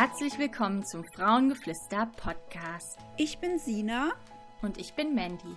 Herzlich willkommen zum Frauengeflüster Podcast. Ich bin Sina und ich bin Mandy.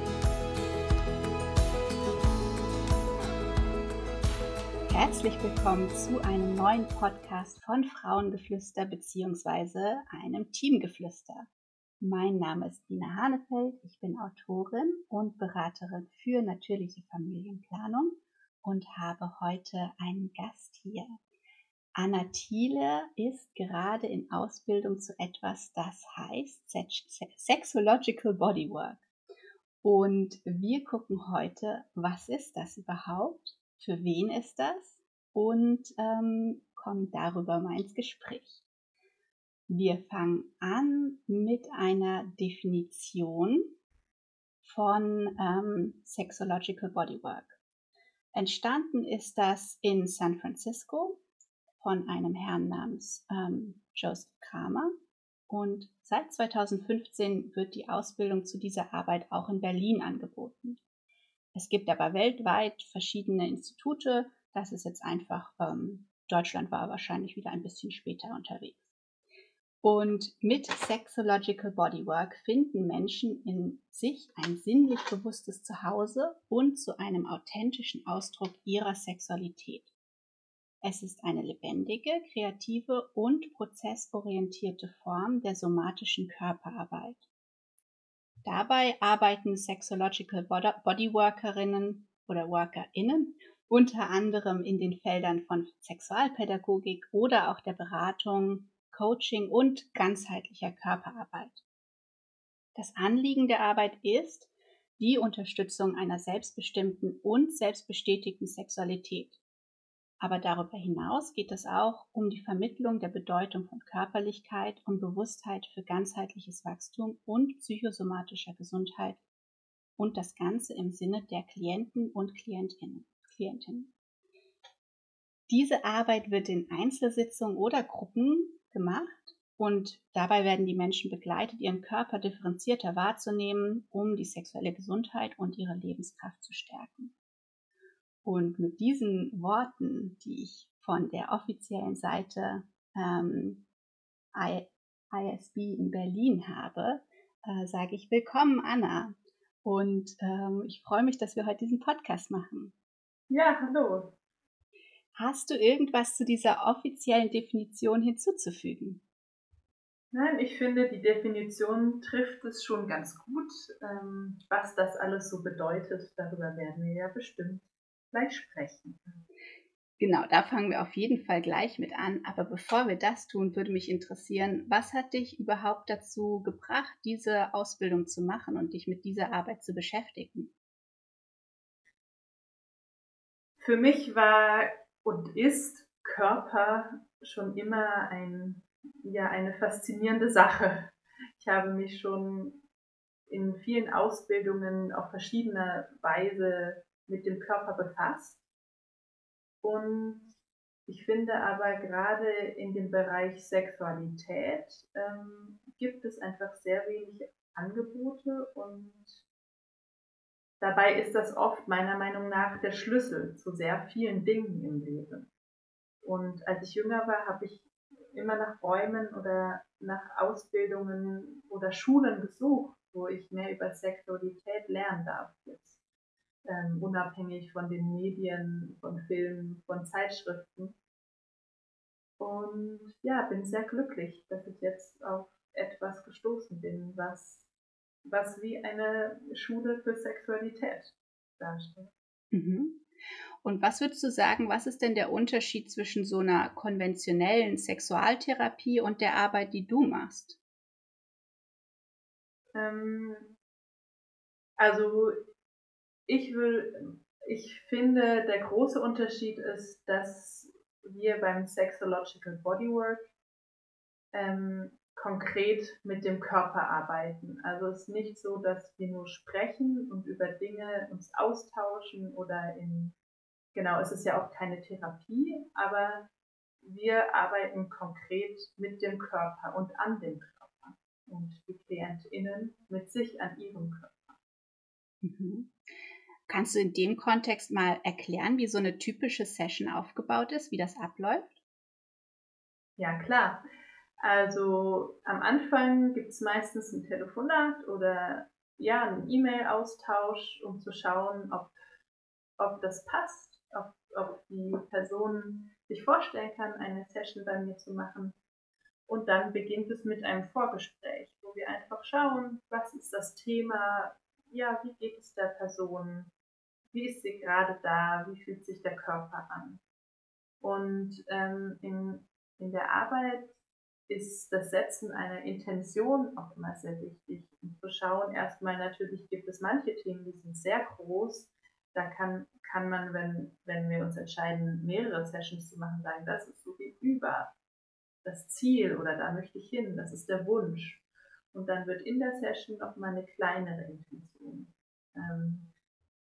Herzlich willkommen zu einem neuen Podcast von Frauengeflüster bzw. einem Teamgeflüster. Mein Name ist Dina Hanefeld, ich bin Autorin und Beraterin für natürliche Familienplanung und habe heute einen Gast hier. Anna Thiele ist gerade in Ausbildung zu etwas, das heißt Sexological Bodywork. Und wir gucken heute, was ist das überhaupt? Für wen ist das und ähm, kommen darüber mal ins Gespräch. Wir fangen an mit einer Definition von ähm, Sexological Bodywork. Entstanden ist das in San Francisco von einem Herrn namens ähm, Joseph Kramer und seit 2015 wird die Ausbildung zu dieser Arbeit auch in Berlin angeboten. Es gibt aber weltweit verschiedene Institute. Das ist jetzt einfach, ähm, Deutschland war wahrscheinlich wieder ein bisschen später unterwegs. Und mit Sexological Bodywork finden Menschen in sich ein sinnlich bewusstes Zuhause und zu einem authentischen Ausdruck ihrer Sexualität. Es ist eine lebendige, kreative und prozessorientierte Form der somatischen Körperarbeit. Dabei arbeiten Sexological Bodyworkerinnen oder Workerinnen unter anderem in den Feldern von Sexualpädagogik oder auch der Beratung, Coaching und ganzheitlicher Körperarbeit. Das Anliegen der Arbeit ist die Unterstützung einer selbstbestimmten und selbstbestätigten Sexualität. Aber darüber hinaus geht es auch um die Vermittlung der Bedeutung von Körperlichkeit und Bewusstheit für ganzheitliches Wachstum und psychosomatischer Gesundheit und das Ganze im Sinne der Klienten und Klientinnen. Klientinnen. Diese Arbeit wird in Einzelsitzungen oder Gruppen gemacht und dabei werden die Menschen begleitet, ihren Körper differenzierter wahrzunehmen, um die sexuelle Gesundheit und ihre Lebenskraft zu stärken. Und mit diesen Worten, die ich von der offiziellen Seite ähm, ISB in Berlin habe, äh, sage ich Willkommen, Anna. Und ähm, ich freue mich, dass wir heute diesen Podcast machen. Ja, hallo. Hast du irgendwas zu dieser offiziellen Definition hinzuzufügen? Nein, ich finde, die Definition trifft es schon ganz gut. Ähm, was das alles so bedeutet, darüber werden wir ja bestimmt gleich sprechen. Genau, da fangen wir auf jeden Fall gleich mit an. Aber bevor wir das tun, würde mich interessieren, was hat dich überhaupt dazu gebracht, diese Ausbildung zu machen und dich mit dieser Arbeit zu beschäftigen? Für mich war und ist Körper schon immer ein, ja, eine faszinierende Sache. Ich habe mich schon in vielen Ausbildungen auf verschiedene Weise mit dem Körper befasst. Und ich finde aber gerade in dem Bereich Sexualität ähm, gibt es einfach sehr wenig Angebote und dabei ist das oft meiner Meinung nach der Schlüssel zu sehr vielen Dingen im Leben. Und als ich jünger war, habe ich immer nach Räumen oder nach Ausbildungen oder Schulen gesucht, wo ich mehr über Sexualität lernen darf jetzt ähm, unabhängig von den Medien, von Filmen, von Zeitschriften. Und ja, bin sehr glücklich, dass ich jetzt auf etwas gestoßen bin, was, was wie eine Schule für Sexualität darstellt. Mhm. Und was würdest du sagen, was ist denn der Unterschied zwischen so einer konventionellen Sexualtherapie und der Arbeit, die du machst? Ähm, also ich will, ich finde, der große Unterschied ist, dass wir beim Sexological Bodywork ähm, konkret mit dem Körper arbeiten. Also es ist nicht so, dass wir nur sprechen und über Dinge uns austauschen oder in, genau, es ist ja auch keine Therapie, aber wir arbeiten konkret mit dem Körper und an dem Körper und die KlientInnen mit sich an ihrem Körper. Mhm. Kannst du in dem Kontext mal erklären, wie so eine typische Session aufgebaut ist, wie das abläuft? Ja, klar. Also am Anfang gibt es meistens ein Telefonat oder ja, einen E-Mail-Austausch, um zu schauen, ob, ob das passt, ob, ob die Person sich vorstellen kann, eine Session bei mir zu machen. Und dann beginnt es mit einem Vorgespräch, wo wir einfach schauen, was ist das Thema, ja, wie geht es der Person, wie ist sie gerade da, wie fühlt sich der Körper an. Und ähm, in, in der Arbeit ist das Setzen einer Intention auch immer sehr wichtig. Und zu schauen, erstmal natürlich gibt es manche Themen, die sind sehr groß. Da kann, kann man, wenn, wenn wir uns entscheiden, mehrere Sessions zu machen, sagen, das ist so wie über das Ziel oder da möchte ich hin, das ist der Wunsch. Und dann wird in der Session nochmal eine kleinere Intention ähm,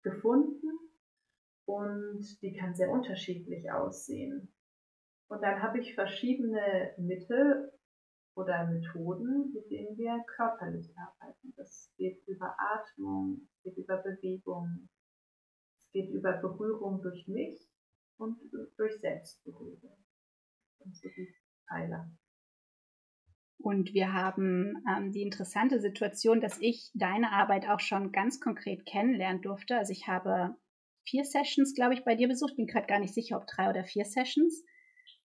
gefunden und die kann sehr unterschiedlich aussehen. Und dann habe ich verschiedene Mittel, oder Methoden, mit denen wir körperlich arbeiten. Das geht über Atmung, es geht über Bewegung, es geht über Berührung durch mich und durch Selbstberührung. Und so die Pfeiler. Und wir haben ähm, die interessante Situation, dass ich deine Arbeit auch schon ganz konkret kennenlernen durfte. Also ich habe vier Sessions, glaube ich, bei dir besucht. Bin gerade gar nicht sicher, ob drei oder vier Sessions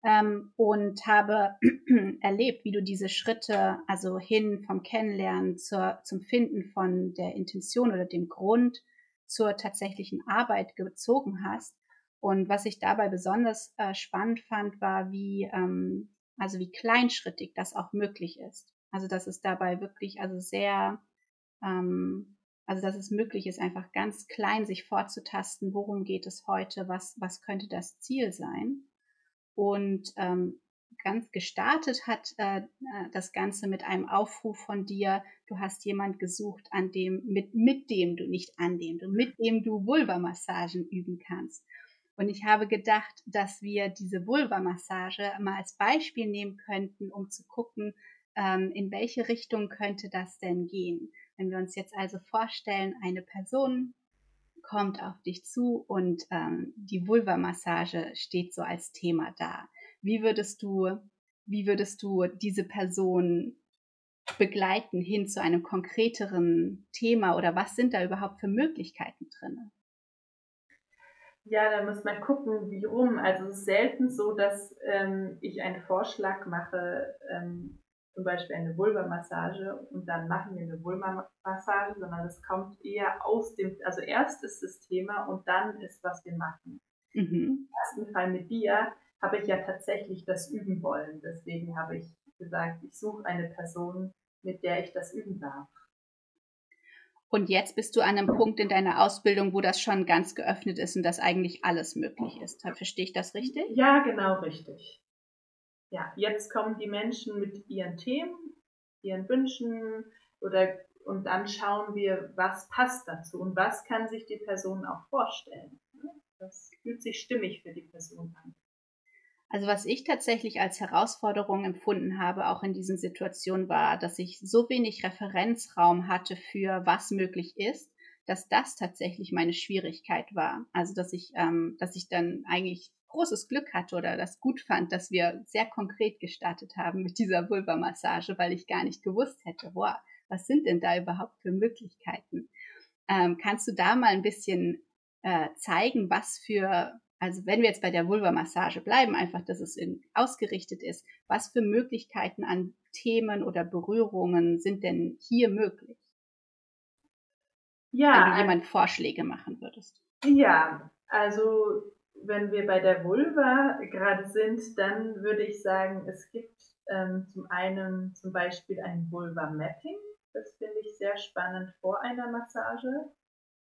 ähm, und habe erlebt, wie du diese Schritte, also hin vom Kennenlernen zur, zum Finden von der Intention oder dem Grund zur tatsächlichen Arbeit gezogen hast. Und was ich dabei besonders äh, spannend fand, war, wie, ähm, also wie kleinschrittig das auch möglich ist. Also dass es dabei wirklich, also sehr, ähm, also dass es möglich ist, einfach ganz klein sich vorzutasten, worum geht es heute, was, was könnte das Ziel sein. Und ähm, ganz gestartet hat äh, das Ganze mit einem Aufruf von dir, du hast jemand gesucht, an dem, mit, mit dem du, nicht an dem du, mit dem du Vulva-Massagen üben kannst. Und ich habe gedacht, dass wir diese Vulva-Massage mal als Beispiel nehmen könnten, um zu gucken, ähm, in welche Richtung könnte das denn gehen. Wenn wir uns jetzt also vorstellen, eine Person kommt auf dich zu und ähm, die Vulva-Massage steht so als Thema da. Wie würdest du, wie würdest du diese Person begleiten hin zu einem konkreteren Thema oder was sind da überhaupt für Möglichkeiten drin? Ja, da muss man gucken, wie rum. Also es ist selten so, dass ähm, ich einen Vorschlag mache, ähm, zum Beispiel eine Vulva-Massage und dann machen wir eine Vulva-Massage, sondern es kommt eher aus dem, also erst ist das Thema und dann ist, was wir machen. Mhm. Im ersten Fall mit dir habe ich ja tatsächlich das üben wollen. Deswegen habe ich gesagt, ich suche eine Person, mit der ich das üben darf. Und jetzt bist du an einem Punkt in deiner Ausbildung, wo das schon ganz geöffnet ist und dass eigentlich alles möglich ist. Verstehe ich das richtig? Ja, genau richtig ja, jetzt kommen die Menschen mit ihren Themen, ihren Wünschen oder und dann schauen wir, was passt dazu und was kann sich die Person auch vorstellen. Das fühlt sich stimmig für die Person an. Also was ich tatsächlich als Herausforderung empfunden habe, auch in diesen Situationen, war, dass ich so wenig Referenzraum hatte für was möglich ist, dass das tatsächlich meine Schwierigkeit war. Also dass ich, ähm, dass ich dann eigentlich großes Glück hatte oder das gut fand, dass wir sehr konkret gestartet haben mit dieser Vulva-Massage, weil ich gar nicht gewusst hätte, boah, was sind denn da überhaupt für Möglichkeiten? Ähm, kannst du da mal ein bisschen äh, zeigen, was für, also wenn wir jetzt bei der Vulva-Massage bleiben, einfach, dass es in, ausgerichtet ist, was für Möglichkeiten an Themen oder Berührungen sind denn hier möglich? Ja. Wenn du jemand Vorschläge machen würdest. Ja, also wenn wir bei der Vulva gerade sind, dann würde ich sagen, es gibt ähm, zum einen zum Beispiel ein Vulva-Mapping. Das finde ich sehr spannend vor einer Massage.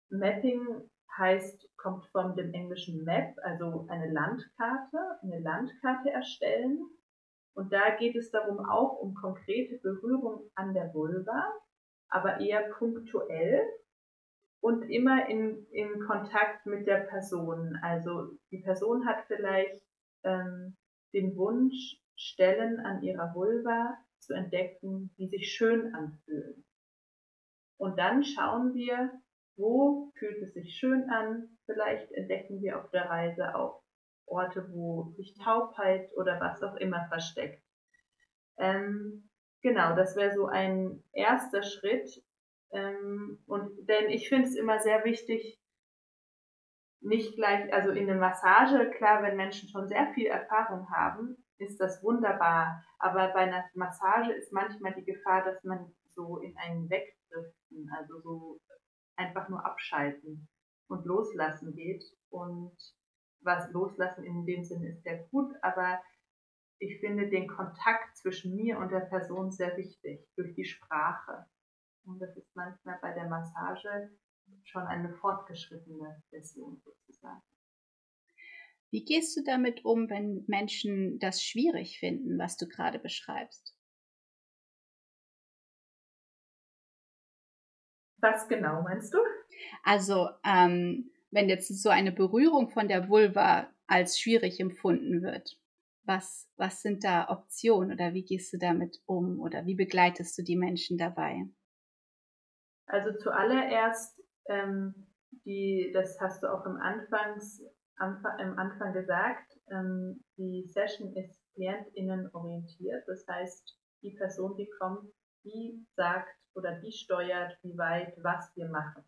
Mapping heißt, kommt von dem englischen Map, also eine Landkarte, eine Landkarte erstellen. Und da geht es darum auch um konkrete Berührung an der Vulva, aber eher punktuell und immer in, in Kontakt mit der Person. Also die Person hat vielleicht ähm, den Wunsch, Stellen an ihrer Vulva zu entdecken, die sich schön anfühlen. Und dann schauen wir, wo fühlt es sich schön an. Vielleicht entdecken wir auf der Reise auch Orte, wo sich Taubheit oder was auch immer versteckt. Ähm, genau, das wäre so ein erster Schritt. Ähm, und denn ich finde es immer sehr wichtig, nicht gleich, also in der Massage, klar, wenn Menschen schon sehr viel Erfahrung haben, ist das wunderbar. Aber bei einer Massage ist manchmal die Gefahr, dass man so in einen Wegdriften, also so einfach nur abschalten und loslassen geht. Und was loslassen in dem Sinne ist sehr gut, aber ich finde den Kontakt zwischen mir und der Person sehr wichtig durch die Sprache. Und das ist manchmal bei der Massage schon eine fortgeschrittene Version sozusagen. Wie gehst du damit um, wenn Menschen das schwierig finden, was du gerade beschreibst? Was genau meinst du? Also, ähm, wenn jetzt so eine Berührung von der Vulva als schwierig empfunden wird, was, was sind da Optionen oder wie gehst du damit um oder wie begleitest du die Menschen dabei? Also zuallererst, ähm, die, das hast du auch im, Anfangs, Anfang, im Anfang gesagt, ähm, die Session ist KlientInnen orientiert. Das heißt, die Person, die kommt, die sagt oder die steuert, wie weit was wir machen.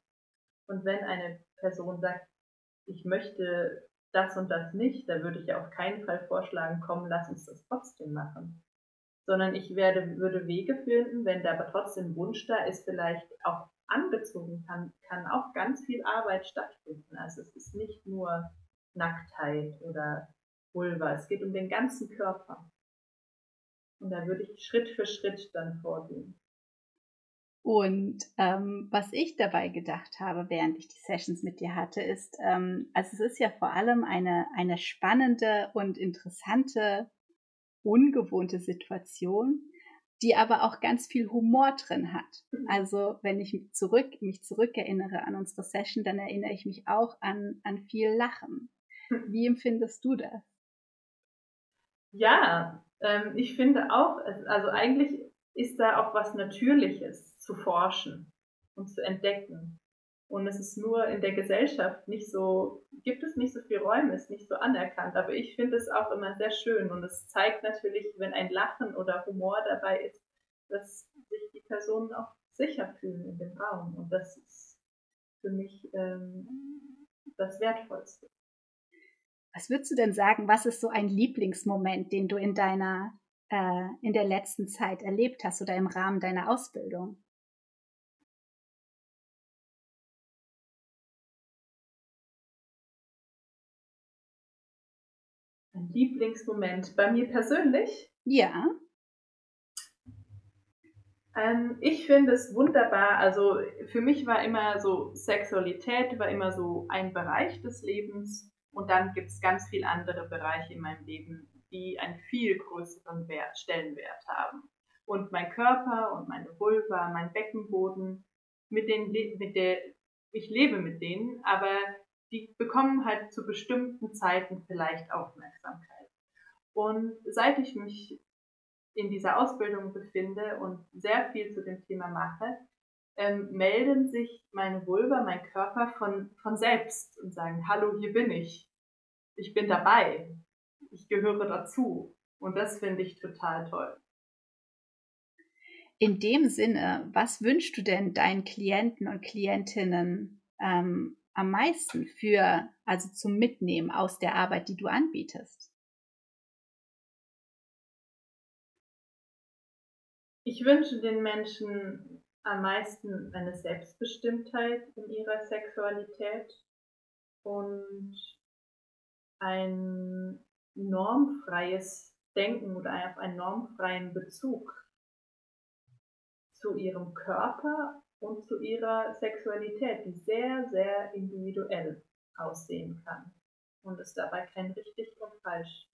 Und wenn eine Person sagt, ich möchte das und das nicht, da würde ich ja auf keinen Fall vorschlagen, komm, lass uns das trotzdem machen. Sondern ich werde, würde Wege finden, wenn da aber trotzdem Wunsch da ist, vielleicht auch angezogen kann, kann auch ganz viel Arbeit stattfinden. Also es ist nicht nur Nacktheit oder Vulva, es geht um den ganzen Körper. Und da würde ich Schritt für Schritt dann vorgehen. Und ähm, was ich dabei gedacht habe, während ich die Sessions mit dir hatte, ist, ähm, also es ist ja vor allem eine, eine spannende und interessante, ungewohnte Situation, die aber auch ganz viel Humor drin hat. Also wenn ich zurück, mich zurückerinnere an unsere Session, dann erinnere ich mich auch an, an viel Lachen. Wie empfindest du das? Ja, ähm, ich finde auch, also eigentlich ist da auch was Natürliches zu forschen und zu entdecken. Und es ist nur in der Gesellschaft nicht so, gibt es nicht so viel Räume, ist nicht so anerkannt. Aber ich finde es auch immer sehr schön und es zeigt natürlich, wenn ein Lachen oder Humor dabei ist, dass sich die Personen auch sicher fühlen in dem Raum. Und das ist für mich ähm, das Wertvollste. Was würdest du denn sagen, was ist so ein Lieblingsmoment, den du in deiner, äh, in der letzten Zeit erlebt hast oder im Rahmen deiner Ausbildung? Ein Lieblingsmoment bei mir persönlich? Ja. Ähm, ich finde es wunderbar. Also für mich war immer so Sexualität war immer so ein Bereich des Lebens und dann gibt es ganz viele andere Bereiche in meinem Leben, die einen viel größeren Wert, Stellenwert haben. Und mein Körper und meine Vulva, mein Beckenboden, mit denen, mit der ich lebe mit denen, aber die bekommen halt zu bestimmten Zeiten vielleicht Aufmerksamkeit. Und seit ich mich in dieser Ausbildung befinde und sehr viel zu dem Thema mache, ähm, melden sich meine Vulva, mein Körper von, von selbst und sagen, hallo, hier bin ich. Ich bin dabei. Ich gehöre dazu. Und das finde ich total toll. In dem Sinne, was wünschst du denn deinen Klienten und Klientinnen ähm, am meisten für, also zum Mitnehmen aus der Arbeit, die du anbietest? Ich wünsche den Menschen am meisten eine Selbstbestimmtheit in ihrer Sexualität und ein normfreies Denken oder einen normfreien Bezug zu ihrem Körper und zu ihrer Sexualität, die sehr, sehr individuell aussehen kann. Und es dabei kein richtig und falsch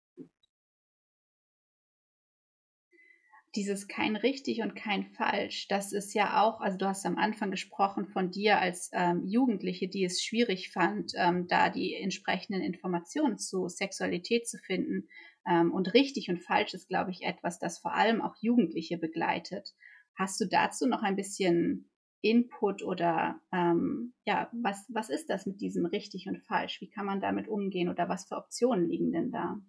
dieses kein richtig und kein falsch, das ist ja auch, also du hast am Anfang gesprochen von dir als ähm, Jugendliche, die es schwierig fand, ähm, da die entsprechenden Informationen zu Sexualität zu finden. Ähm, und richtig und falsch ist, glaube ich, etwas, das vor allem auch Jugendliche begleitet. Hast du dazu noch ein bisschen Input oder ähm, ja, was, was ist das mit diesem richtig und falsch? Wie kann man damit umgehen oder was für Optionen liegen denn da?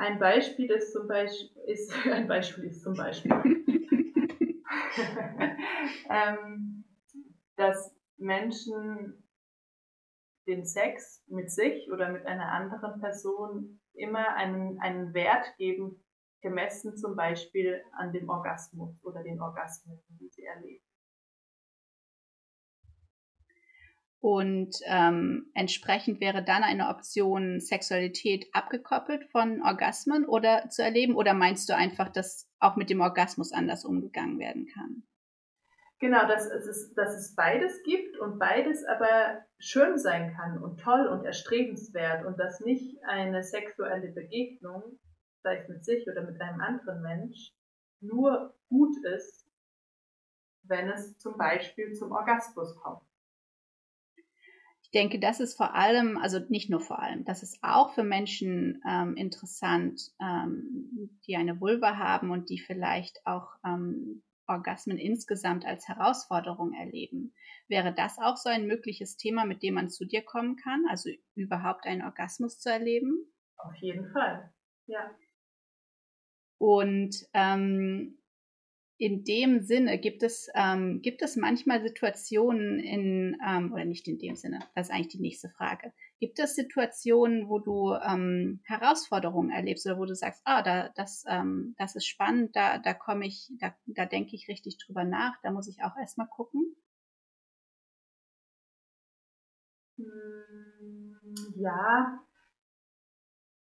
Ein Beispiel ist zum Beispiel, ist, ein Beispiel ist zum Beispiel, ähm, dass Menschen den Sex mit sich oder mit einer anderen Person immer einen, einen Wert geben, gemessen zum Beispiel an dem Orgasmus oder den Orgasmen, die sie erleben. Und ähm, entsprechend wäre dann eine Option, Sexualität abgekoppelt von Orgasmen oder zu erleben? Oder meinst du einfach, dass auch mit dem Orgasmus anders umgegangen werden kann? Genau, dass es, dass es beides gibt und beides aber schön sein kann und toll und erstrebenswert und dass nicht eine sexuelle Begegnung, sei es mit sich oder mit einem anderen Mensch, nur gut ist, wenn es zum Beispiel zum Orgasmus kommt. Ich denke, das ist vor allem, also nicht nur vor allem, das ist auch für Menschen ähm, interessant, ähm, die eine Vulva haben und die vielleicht auch ähm, Orgasmen insgesamt als Herausforderung erleben. Wäre das auch so ein mögliches Thema, mit dem man zu dir kommen kann, also überhaupt einen Orgasmus zu erleben? Auf jeden Fall, ja. Und ähm, in dem Sinne gibt es, ähm, gibt es manchmal Situationen in, ähm, oder nicht in dem Sinne, das ist eigentlich die nächste Frage. Gibt es Situationen, wo du ähm, Herausforderungen erlebst oder wo du sagst, ah, da, das, ähm, das ist spannend, da, da komme ich, da, da denke ich richtig drüber nach, da muss ich auch erstmal gucken? Hm, ja,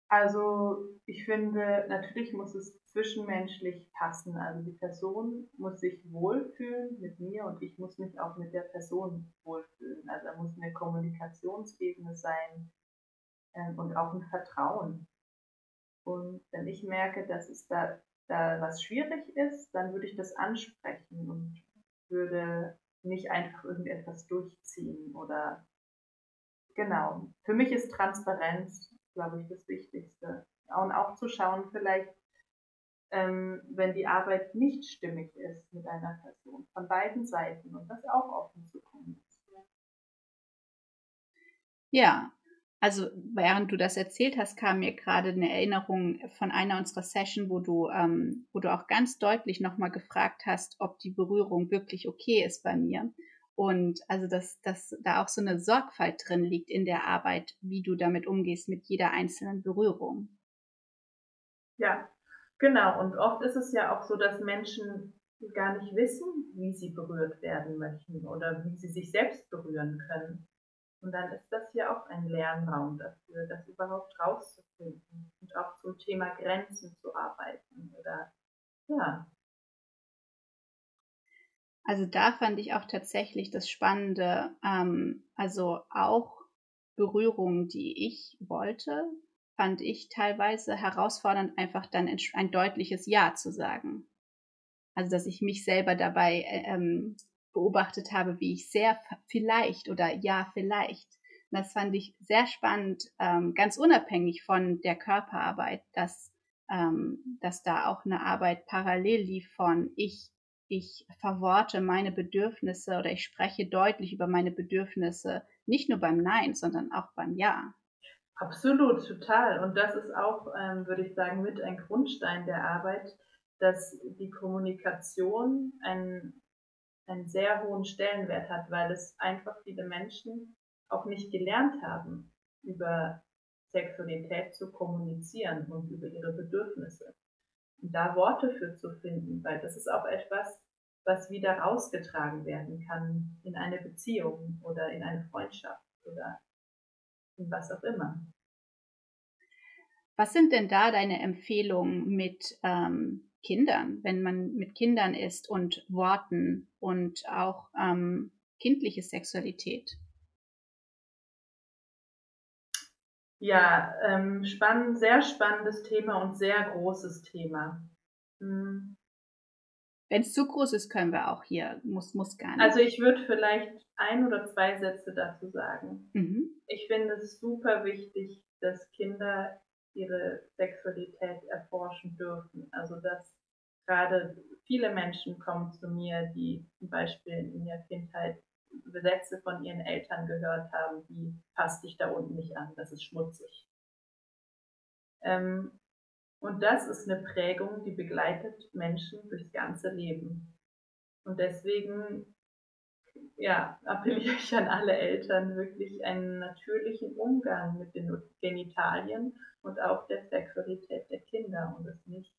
also ich finde, natürlich muss es zwischenmenschlich passen. Also die Person muss sich wohlfühlen mit mir und ich muss mich auch mit der Person wohlfühlen. Also da muss eine Kommunikationsebene sein ähm, und auch ein Vertrauen. Und wenn ich merke, dass es da, da was schwierig ist, dann würde ich das ansprechen und würde nicht einfach irgendetwas durchziehen oder genau. Für mich ist Transparenz glaube ich, das Wichtigste. Und auch zu schauen, vielleicht, ähm, wenn die Arbeit nicht stimmig ist mit einer Person, von beiden Seiten und das auch offen zu kommunizieren. Ja, also während du das erzählt hast, kam mir gerade eine Erinnerung von einer unserer Session, wo du, ähm, wo du auch ganz deutlich nochmal gefragt hast, ob die Berührung wirklich okay ist bei mir. Und also, dass, dass da auch so eine Sorgfalt drin liegt in der Arbeit, wie du damit umgehst mit jeder einzelnen Berührung. Ja, genau. Und oft ist es ja auch so, dass Menschen gar nicht wissen, wie sie berührt werden möchten oder wie sie sich selbst berühren können. Und dann ist das ja auch ein Lernraum dafür, das überhaupt rauszufinden und auch zum Thema Grenzen zu arbeiten oder ja, also da fand ich auch tatsächlich das Spannende, ähm, also auch Berührungen, die ich wollte, fand ich teilweise herausfordernd, einfach dann ein deutliches Ja zu sagen. Also dass ich mich selber dabei äh, ähm, beobachtet habe, wie ich sehr vielleicht oder ja vielleicht. Das fand ich sehr spannend, ähm, ganz unabhängig von der Körperarbeit, dass, ähm, dass da auch eine Arbeit parallel lief von ich ich verworte meine Bedürfnisse oder ich spreche deutlich über meine Bedürfnisse, nicht nur beim Nein, sondern auch beim Ja. Absolut, total. Und das ist auch, ähm, würde ich sagen, mit ein Grundstein der Arbeit, dass die Kommunikation einen, einen sehr hohen Stellenwert hat, weil es einfach viele Menschen auch nicht gelernt haben, über Sexualität zu kommunizieren und über ihre Bedürfnisse da Worte für zu finden, weil das ist auch etwas, was wieder rausgetragen werden kann in eine Beziehung oder in eine Freundschaft oder in was auch immer. Was sind denn da deine Empfehlungen mit ähm, Kindern, wenn man mit Kindern ist und Worten und auch ähm, kindliche Sexualität? Ja, ähm, spannend, sehr spannendes Thema und sehr großes Thema. Hm. Wenn es zu groß ist, können wir auch hier, muss, muss gar nicht. Also ich würde vielleicht ein oder zwei Sätze dazu sagen. Mhm. Ich finde es super wichtig, dass Kinder ihre Sexualität erforschen dürfen. Also dass gerade viele Menschen kommen zu mir, die zum Beispiel in ihrer Kindheit Sätze von ihren Eltern gehört haben, wie fass dich da unten nicht an, das ist schmutzig. Ähm, und das ist eine Prägung, die begleitet Menschen durchs ganze Leben. Und deswegen ja, appelliere ich an alle Eltern, wirklich einen natürlichen Umgang mit den Genitalien und auch der Sexualität der Kinder und es nicht,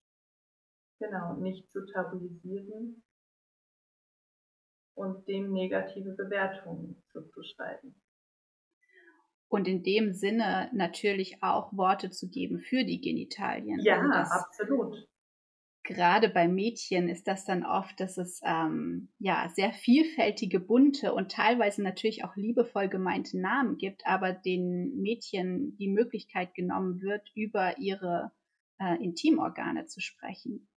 genau, nicht zu tabuisieren und dem negative Bewertungen zuzuschreiben. Und in dem Sinne natürlich auch Worte zu geben für die Genitalien. Ja, also absolut gerade bei Mädchen ist das dann oft, dass es ähm, ja sehr vielfältige, bunte und teilweise natürlich auch liebevoll gemeinte Namen gibt, aber den Mädchen die Möglichkeit genommen wird, über ihre äh, Intimorgane zu sprechen.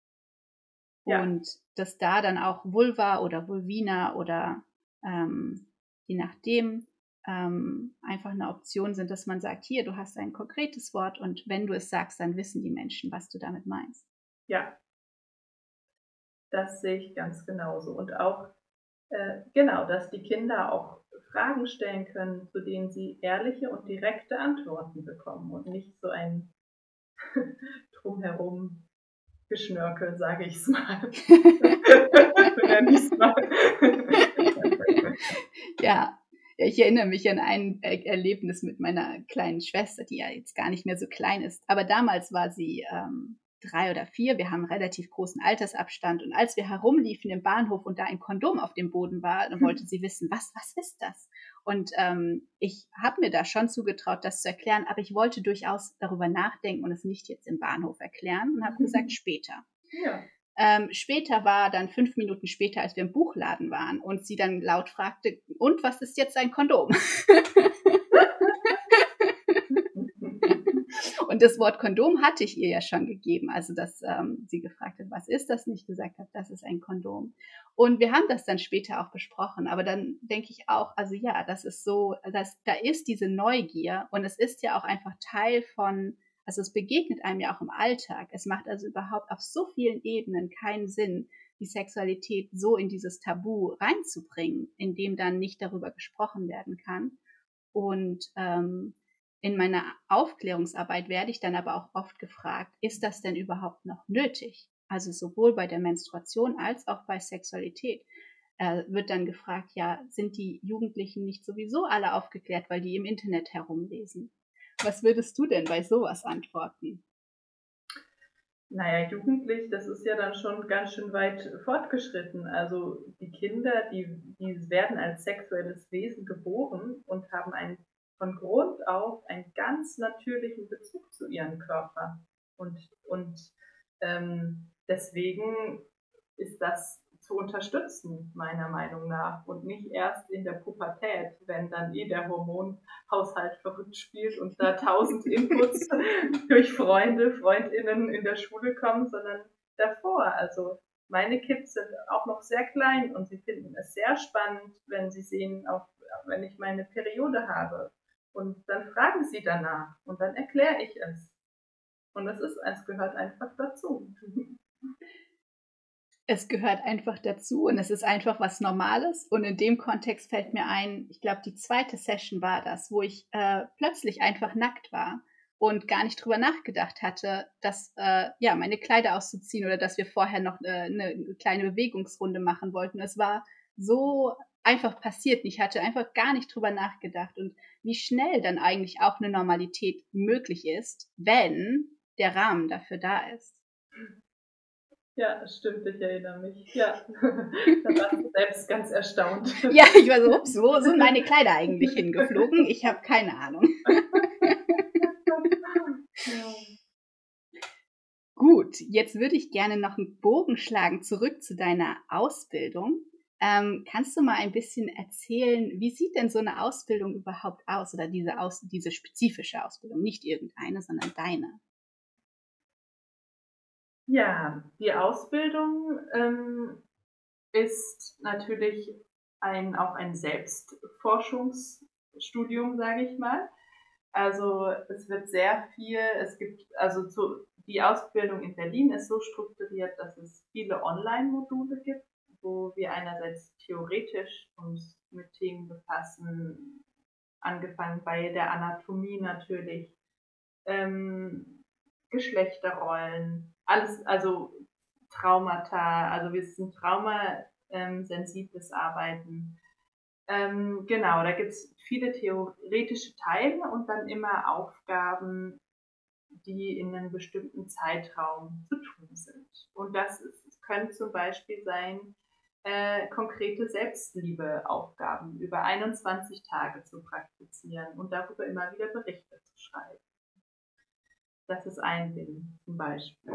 Ja. Und dass da dann auch Vulva oder Vulvina oder ähm, je nachdem ähm, einfach eine Option sind, dass man sagt, hier, du hast ein konkretes Wort und wenn du es sagst, dann wissen die Menschen, was du damit meinst. Ja, das sehe ich ganz genauso. Und auch, äh, genau, dass die Kinder auch Fragen stellen können, zu denen sie ehrliche und direkte Antworten bekommen und nicht so ein drumherum Geschnörkel, sage ich es mal. ja, ich erinnere mich an ein Erlebnis mit meiner kleinen Schwester, die ja jetzt gar nicht mehr so klein ist. Aber damals war sie ähm, drei oder vier. Wir haben relativ großen Altersabstand. Und als wir herumliefen im Bahnhof und da ein Kondom auf dem Boden war, dann wollte sie wissen, was, was ist das? Und ähm, ich habe mir da schon zugetraut, das zu erklären, aber ich wollte durchaus darüber nachdenken und es nicht jetzt im Bahnhof erklären und habe gesagt, später. Ja. Ähm, später war dann fünf Minuten später, als wir im Buchladen waren und sie dann laut fragte, und was ist jetzt ein Kondom? Das Wort Kondom hatte ich ihr ja schon gegeben, also dass ähm, sie gefragt hat, was ist das? Nicht gesagt hat, das ist ein Kondom. Und wir haben das dann später auch besprochen. Aber dann denke ich auch, also ja, das ist so, dass, da ist diese Neugier und es ist ja auch einfach Teil von, also es begegnet einem ja auch im Alltag. Es macht also überhaupt auf so vielen Ebenen keinen Sinn, die Sexualität so in dieses Tabu reinzubringen, in dem dann nicht darüber gesprochen werden kann. Und ähm, in meiner Aufklärungsarbeit werde ich dann aber auch oft gefragt, ist das denn überhaupt noch nötig? Also sowohl bei der Menstruation als auch bei Sexualität äh, wird dann gefragt, ja, sind die Jugendlichen nicht sowieso alle aufgeklärt, weil die im Internet herumlesen? Was würdest du denn bei sowas antworten? Naja, jugendlich, das ist ja dann schon ganz schön weit fortgeschritten. Also die Kinder, die, die werden als sexuelles Wesen geboren und haben ein von Grund auf einen ganz natürlichen Bezug zu ihrem Körper. Und, und ähm, deswegen ist das zu unterstützen, meiner Meinung nach, und nicht erst in der Pubertät, wenn dann eh der Hormonhaushalt verrückt spielt und da tausend Inputs durch Freunde, Freundinnen in der Schule kommen, sondern davor. Also meine Kids sind auch noch sehr klein und sie finden es sehr spannend, wenn sie sehen, auch wenn ich meine Periode habe. Und dann fragen sie danach und dann erkläre ich es. Und das ist, es gehört einfach dazu. Es gehört einfach dazu und es ist einfach was Normales. Und in dem Kontext fällt mir ein, ich glaube, die zweite Session war das, wo ich äh, plötzlich einfach nackt war und gar nicht drüber nachgedacht hatte, dass äh, ja meine Kleider auszuziehen oder dass wir vorher noch äh, eine kleine Bewegungsrunde machen wollten. Es war so einfach passiert. Ich hatte einfach gar nicht drüber nachgedacht und wie schnell dann eigentlich auch eine Normalität möglich ist, wenn der Rahmen dafür da ist. Ja, das stimmt, ich erinnere mich. Ja, da warst du selbst ganz erstaunt. Ja, ich war so, ups, wo sind meine Kleider eigentlich hingeflogen? Ich habe keine Ahnung. Gut, jetzt würde ich gerne noch einen Bogen schlagen zurück zu deiner Ausbildung. Ähm, kannst du mal ein bisschen erzählen, wie sieht denn so eine Ausbildung überhaupt aus oder diese, aus, diese spezifische Ausbildung, nicht irgendeine, sondern deine? Ja, die Ausbildung ähm, ist natürlich ein, auch ein Selbstforschungsstudium, sage ich mal. Also es wird sehr viel, es gibt, also zu, die Ausbildung in Berlin ist so strukturiert, dass es viele Online-Module gibt, wo wir einerseits theoretisch uns mit Themen befassen, angefangen bei der Anatomie natürlich, ähm, Geschlechterrollen, alles, also Traumata, also wir sind traumasensibles Arbeiten. Ähm, genau, da gibt es viele theoretische Teile und dann immer Aufgaben, die in einem bestimmten Zeitraum zu tun sind. Und das ist, können zum Beispiel sein, äh, konkrete Selbstliebeaufgaben über 21 Tage zu praktizieren und darüber immer wieder Berichte zu schreiben. Das ist ein Ding zum Beispiel.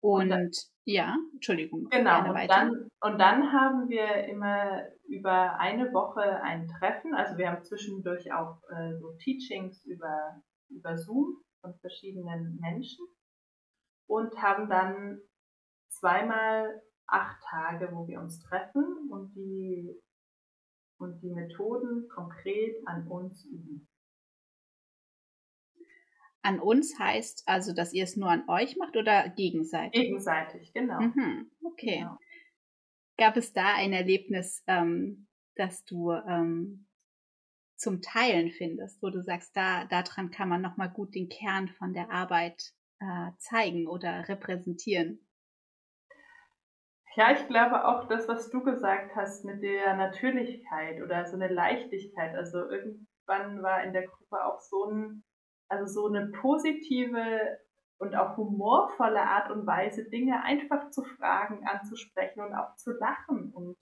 Und, und ja, Entschuldigung. Genau, und dann, und dann haben wir immer über eine Woche ein Treffen. Also wir haben zwischendurch auch äh, so Teachings über, über Zoom von verschiedenen Menschen und haben dann zweimal acht Tage, wo wir uns treffen und die, und die Methoden konkret an uns üben. An uns heißt also, dass ihr es nur an euch macht oder gegenseitig? Gegenseitig, genau. Mhm, okay. Genau. Gab es da ein Erlebnis, ähm, das du ähm, zum Teilen findest, wo du sagst, da daran kann man nochmal gut den Kern von der Arbeit äh, zeigen oder repräsentieren? Ja, ich glaube auch das, was du gesagt hast mit der Natürlichkeit oder so eine Leichtigkeit. Also irgendwann war in der Gruppe auch so ein also so eine positive und auch humorvolle Art und Weise, Dinge einfach zu fragen, anzusprechen und auch zu lachen. Und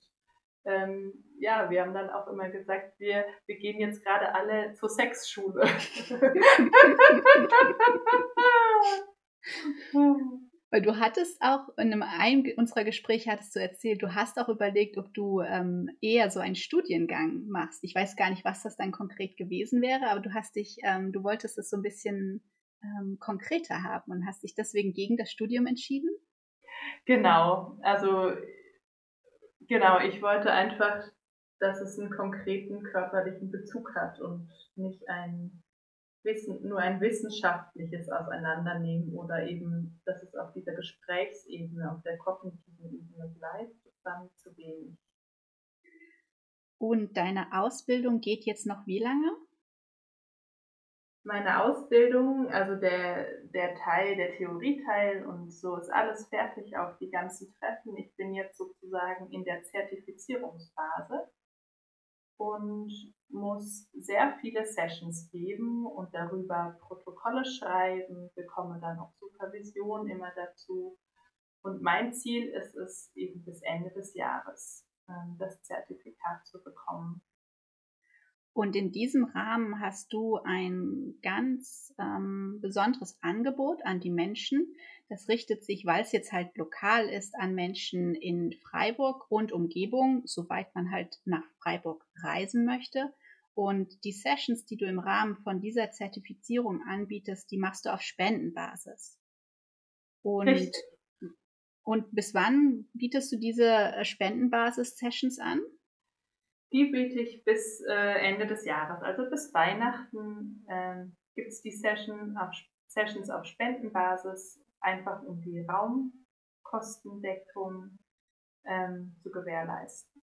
ähm, ja, wir haben dann auch immer gesagt, wir, wir gehen jetzt gerade alle zur Sexschule. Weil du hattest auch in einem, unserer Gespräche hattest du erzählt, du hast auch überlegt, ob du ähm, eher so einen Studiengang machst. Ich weiß gar nicht, was das dann konkret gewesen wäre, aber du hast dich, ähm, du wolltest es so ein bisschen ähm, konkreter haben und hast dich deswegen gegen das Studium entschieden? Genau, also genau, ich wollte einfach, dass es einen konkreten körperlichen Bezug hat und nicht ein Wissen, nur ein wissenschaftliches Auseinandernehmen oder eben, dass es auf dieser Gesprächsebene, auf der kognitiven Ebene bleibt, dann zu wenig. Und deine Ausbildung geht jetzt noch wie lange? Meine Ausbildung, also der, der Teil, der Theorieteil und so ist alles fertig auf die ganzen Treffen. Ich bin jetzt sozusagen in der Zertifizierungsphase und muss sehr viele Sessions geben und darüber Protokolle schreiben, bekomme dann auch Supervision immer dazu. Und mein Ziel ist es, eben bis Ende des Jahres ähm, das Zertifikat zu bekommen. Und in diesem Rahmen hast du ein ganz ähm, besonderes Angebot an die Menschen. Das richtet sich, weil es jetzt halt lokal ist, an Menschen in Freiburg und Umgebung, soweit man halt nach Freiburg reisen möchte. Und die Sessions, die du im Rahmen von dieser Zertifizierung anbietest, die machst du auf Spendenbasis. Und, und bis wann bietest du diese äh, Spendenbasis-Sessions an? Die biete ich bis äh, Ende des Jahres, also bis Weihnachten äh, gibt es die Session auf, Sessions auf Spendenbasis, einfach um die Raumkostendeckung ähm, zu gewährleisten.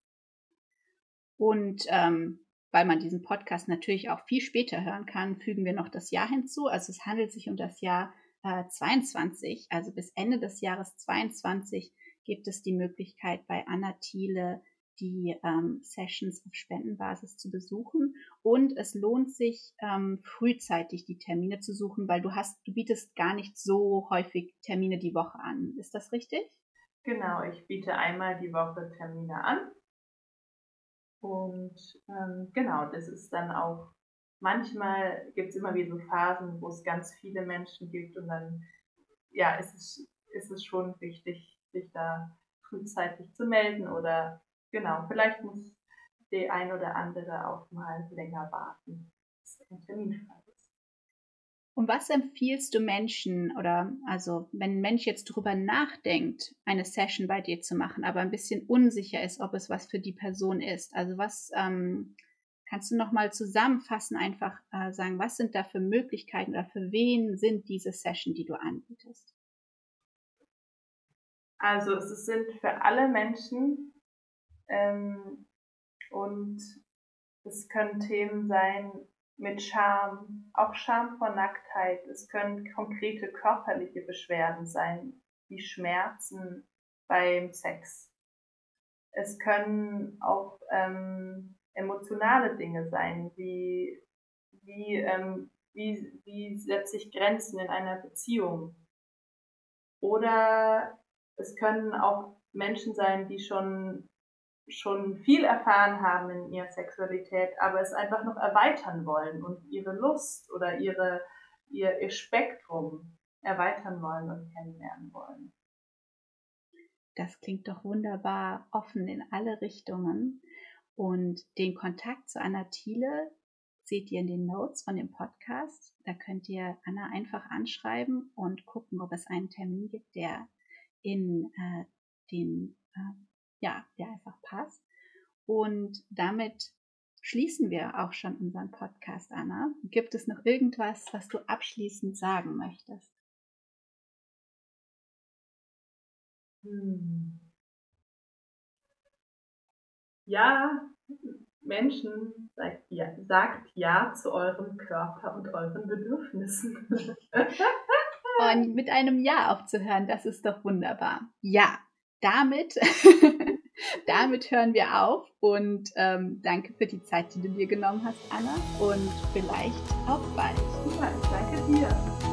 Und ähm, weil man diesen Podcast natürlich auch viel später hören kann, fügen wir noch das Jahr hinzu. Also es handelt sich um das Jahr äh, 22, also bis Ende des Jahres 22 gibt es die Möglichkeit bei Anna Thiele die ähm, Sessions auf Spendenbasis zu besuchen. Und es lohnt sich, ähm, frühzeitig die Termine zu suchen, weil du hast, du bietest gar nicht so häufig Termine die Woche an. Ist das richtig? Genau, ich biete einmal die Woche Termine an. Und ähm, genau, das ist dann auch, manchmal gibt es immer wieder so Phasen, wo es ganz viele Menschen gibt und dann, ja, ist es, ist es schon wichtig, sich da frühzeitig zu melden oder genau, vielleicht muss der ein oder andere auch mal länger warten, bis ein Termin frei ist. Und was empfiehlst du Menschen oder also wenn ein Mensch jetzt drüber nachdenkt, eine Session bei dir zu machen, aber ein bisschen unsicher ist, ob es was für die Person ist? Also was ähm, Kannst du nochmal zusammenfassen, einfach äh, sagen, was sind da für Möglichkeiten oder für wen sind diese Sessions, die du anbietest? Also es sind für alle Menschen ähm, und es können Themen sein mit Scham, auch Scham vor Nacktheit. Es können konkrete körperliche Beschwerden sein, wie Schmerzen beim Sex. Es können auch ähm, emotionale Dinge sein, wie, wie, ähm, wie, wie setze ich Grenzen in einer Beziehung. Oder es können auch Menschen sein, die schon, schon viel erfahren haben in ihrer Sexualität, aber es einfach noch erweitern wollen und ihre Lust oder ihre, ihr, ihr Spektrum erweitern wollen und kennenlernen wollen. Das klingt doch wunderbar offen in alle Richtungen. Und den Kontakt zu Anna Thiele seht ihr in den Notes von dem Podcast. Da könnt ihr Anna einfach anschreiben und gucken, ob es einen Termin gibt, der in äh, den, äh, ja, der einfach passt. Und damit schließen wir auch schon unseren Podcast, Anna. Gibt es noch irgendwas, was du abschließend sagen möchtest? Hm ja, Menschen, sagt ja, sagt ja zu eurem Körper und euren Bedürfnissen. und mit einem Ja aufzuhören, das ist doch wunderbar. Ja, damit, damit hören wir auf und ähm, danke für die Zeit, die du dir genommen hast, Anna, und vielleicht auch bald. Ja, danke dir.